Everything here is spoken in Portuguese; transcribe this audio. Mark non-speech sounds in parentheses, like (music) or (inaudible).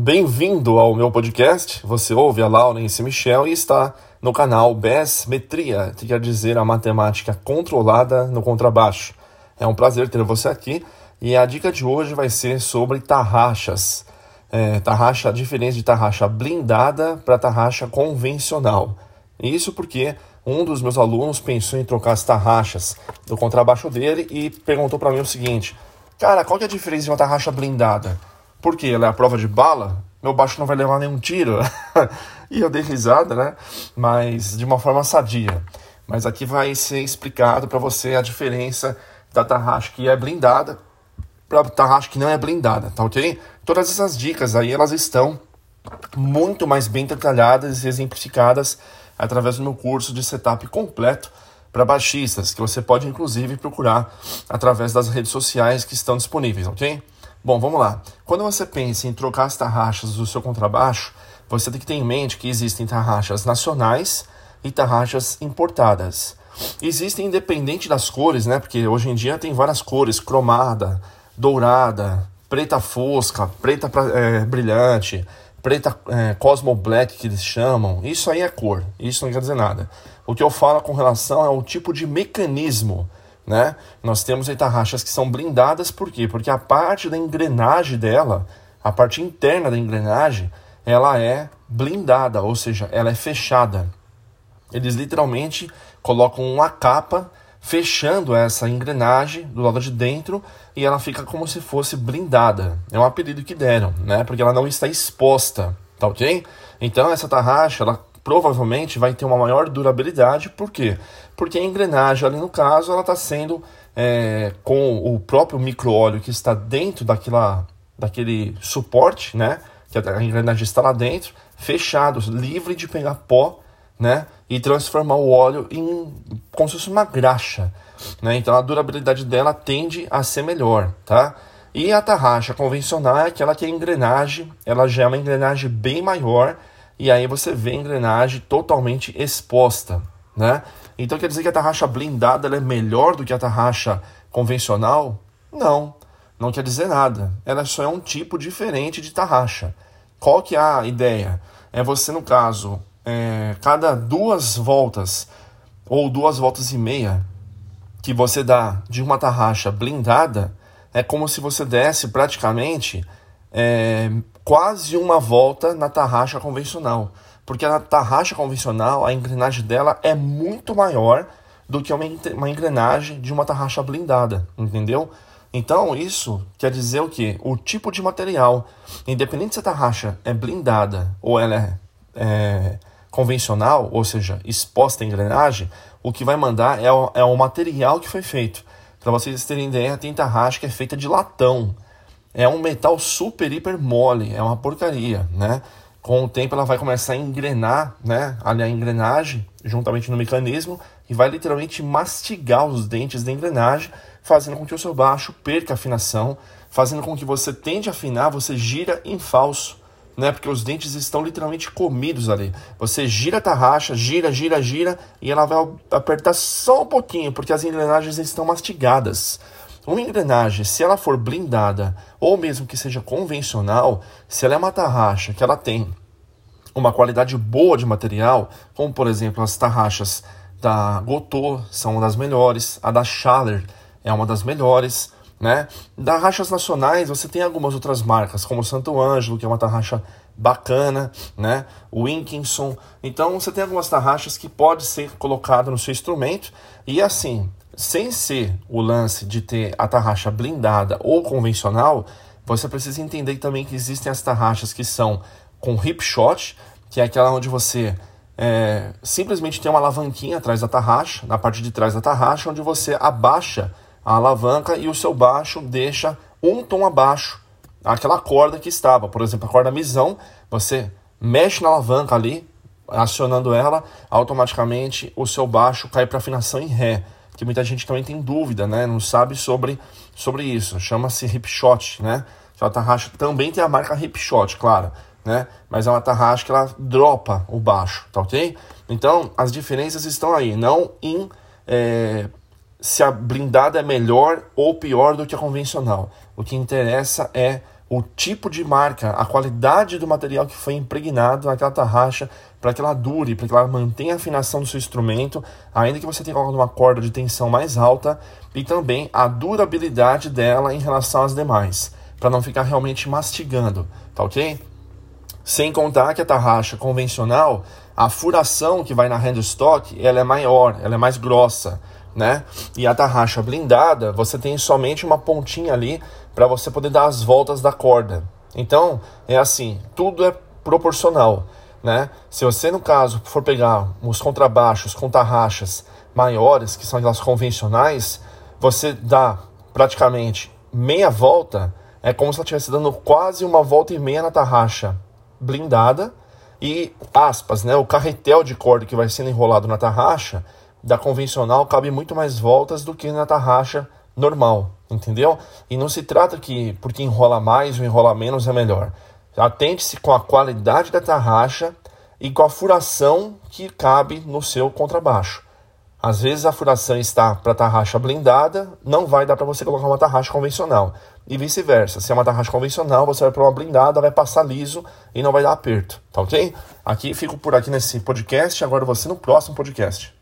Bem-vindo ao meu podcast. Você ouve a Laurence Michel e está no canal BES Metria, que quer dizer a matemática controlada no contrabaixo. É um prazer ter você aqui e a dica de hoje vai ser sobre tarraxas. É, tarraxa, a diferença de tarraxa blindada para tarraxa convencional. Isso porque um dos meus alunos pensou em trocar as tarraxas do contrabaixo dele e perguntou para mim o seguinte: Cara, qual que é a diferença de uma tarraxa blindada? Porque ela é a prova de bala? Meu baixo não vai levar nenhum tiro. (laughs) e eu dei risada, né? Mas de uma forma sadia. Mas aqui vai ser explicado para você a diferença da tarraxa que é blindada para tarraxa que não é blindada, tá ok? Todas essas dicas aí elas estão muito mais bem detalhadas e exemplificadas através do meu curso de setup completo para baixistas, que você pode inclusive procurar através das redes sociais que estão disponíveis, ok? Bom, vamos lá. Quando você pensa em trocar as tarraxas do seu contrabaixo, você tem que ter em mente que existem tarraxas nacionais e tarraxas importadas. Existem independente das cores, né? Porque hoje em dia tem várias cores, cromada, dourada, preta fosca, preta é, brilhante, preta é, Cosmo Black que eles chamam. Isso aí é cor, isso não quer dizer nada. O que eu falo com relação é o tipo de mecanismo. Né? Nós temos tarraxas que são blindadas, por quê? Porque a parte da engrenagem dela, a parte interna da engrenagem, ela é blindada, ou seja, ela é fechada. Eles literalmente colocam uma capa fechando essa engrenagem do lado de dentro e ela fica como se fosse blindada. É um apelido que deram, né? Porque ela não está exposta, tá ok? Então essa tarraxa, ela provavelmente vai ter uma maior durabilidade. Por quê? Porque a engrenagem ali no caso ela está sendo é, com o próprio micro-óleo que está dentro daquela, daquele suporte, né? Que a engrenagem está lá dentro, fechado, livre de pegar pó, né? E transformar o óleo em como se fosse uma graxa, né? Então a durabilidade dela tende a ser melhor, tá? E a tarraxa convencional é aquela que a engrenagem, ela já é uma engrenagem bem maior e aí você vê a engrenagem totalmente exposta, né? Então quer dizer que a tarraxa blindada é melhor do que a tarraxa convencional? Não, não quer dizer nada. Ela só é um tipo diferente de tarraxa. Qual que é a ideia? É você, no caso, é, cada duas voltas ou duas voltas e meia que você dá de uma tarraxa blindada, é como se você desse praticamente é, quase uma volta na tarraxa convencional. Porque a tarraxa convencional, a engrenagem dela é muito maior do que uma, engrenagem de uma tarraxa blindada, entendeu? Então, isso quer dizer o que? O tipo de material, independente se a tarraxa é blindada ou ela é, é convencional, ou seja, exposta à engrenagem, o que vai mandar é o, é o material que foi feito. Para vocês terem ideia, tem tarraxa que é feita de latão é um metal super, hiper mole, é uma porcaria, né? Com o tempo ela vai começar a engrenar, né? Ali a engrenagem, juntamente no mecanismo, e vai literalmente mastigar os dentes da engrenagem, fazendo com que o seu baixo perca afinação, fazendo com que você tende a afinar, você gira em falso, né? Porque os dentes estão literalmente comidos ali. Você gira a tarraxa, gira, gira, gira, e ela vai apertar só um pouquinho, porque as engrenagens estão mastigadas. Uma engrenagem, se ela for blindada, ou mesmo que seja convencional, se ela é uma tarraxa que ela tem uma qualidade boa de material, como por exemplo as tarraxas da Gotô são uma das melhores, a da Schaller é uma das melhores, né? Tarraxas nacionais, você tem algumas outras marcas, como Santo Ângelo, que é uma tarraxa bacana, né? O Winkinson. Então você tem algumas tarraxas que pode ser colocado no seu instrumento e assim, sem ser o lance de ter a tarraxa blindada ou convencional, você precisa entender também que existem as tarraxas que são com hip shot, que é aquela onde você é, simplesmente tem uma alavanquinha atrás da tarraxa, na parte de trás da tarraxa, onde você abaixa a alavanca e o seu baixo deixa um tom abaixo aquela corda que estava. Por exemplo, a corda misão, você mexe na alavanca ali, acionando ela, automaticamente o seu baixo cai para afinação em ré que muita gente também tem dúvida, né? Não sabe sobre, sobre isso. Chama-se Hipshot, né? Uma tarraxa também tem a marca Hipshot, claro, né? Mas é uma tarraxa que ela dropa o baixo, tá ok? Então, as diferenças estão aí, não em é, se a blindada é melhor ou pior do que a convencional. O que interessa é o tipo de marca, a qualidade do material que foi impregnado naquela tarraxa para que ela dure, para que ela mantenha a afinação do seu instrumento, ainda que você tenha colocado uma corda de tensão mais alta, e também a durabilidade dela em relação às demais, para não ficar realmente mastigando, tá ok? Sem contar que a tarraxa convencional, a furação que vai na handstock, ela é maior, ela é mais grossa, né? E a tarraxa blindada, você tem somente uma pontinha ali para você poder dar as voltas da corda. Então, é assim, tudo é proporcional, né? Se você no caso for pegar os contrabaixos com tarraxas maiores, que são aquelas convencionais, você dá praticamente meia volta, é como se ela estivesse dando quase uma volta e meia na tarraxa blindada e aspas, né, o carretel de corda que vai sendo enrolado na tarraxa da convencional cabe muito mais voltas do que na tarraxa normal, entendeu? E não se trata que porque enrola mais ou enrola menos é melhor. Atente-se com a qualidade da tarraxa e com a furação que cabe no seu contrabaixo. Às vezes a furação está para tarraxa blindada, não vai dar para você colocar uma tarraxa convencional. E vice-versa. Se é uma tarraxa convencional, você vai para uma blindada, vai passar liso e não vai dar aperto, tá ok? Aqui fico por aqui nesse podcast, agora você no próximo podcast.